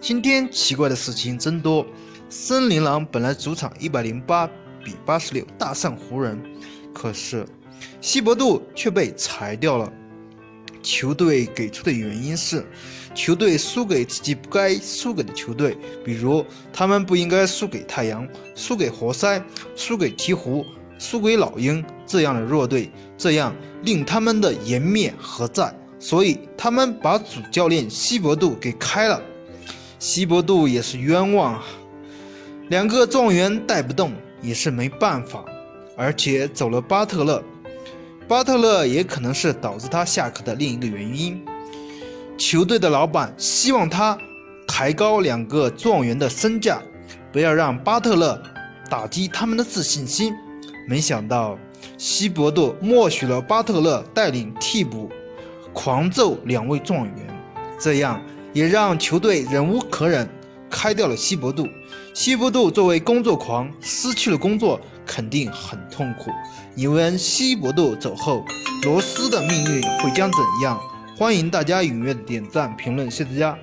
今天奇怪的事情真多，森林狼本来主场一百零八比八十六大胜湖人，可是西伯杜却被裁掉了。球队给出的原因是，球队输给自己不该输给的球队，比如他们不应该输给太阳、输给活塞、输给鹈鹕、输给老鹰这样的弱队，这样令他们的颜面何在？所以他们把主教练西伯杜给开了。西伯杜也是冤枉啊，两个状元带不动也是没办法，而且走了巴特勒。巴特勒也可能是导致他下课的另一个原因。球队的老板希望他抬高两个状元的身价，不要让巴特勒打击他们的自信心。没想到西伯杜默许了巴特勒带领替补狂揍两位状元，这样也让球队忍无可忍，开掉了西伯杜。西伯杜作为工作狂，失去了工作。肯定很痛苦。你问西伯杜走后，罗斯的命运会将怎样？欢迎大家踊跃点赞评论，谢谢大家。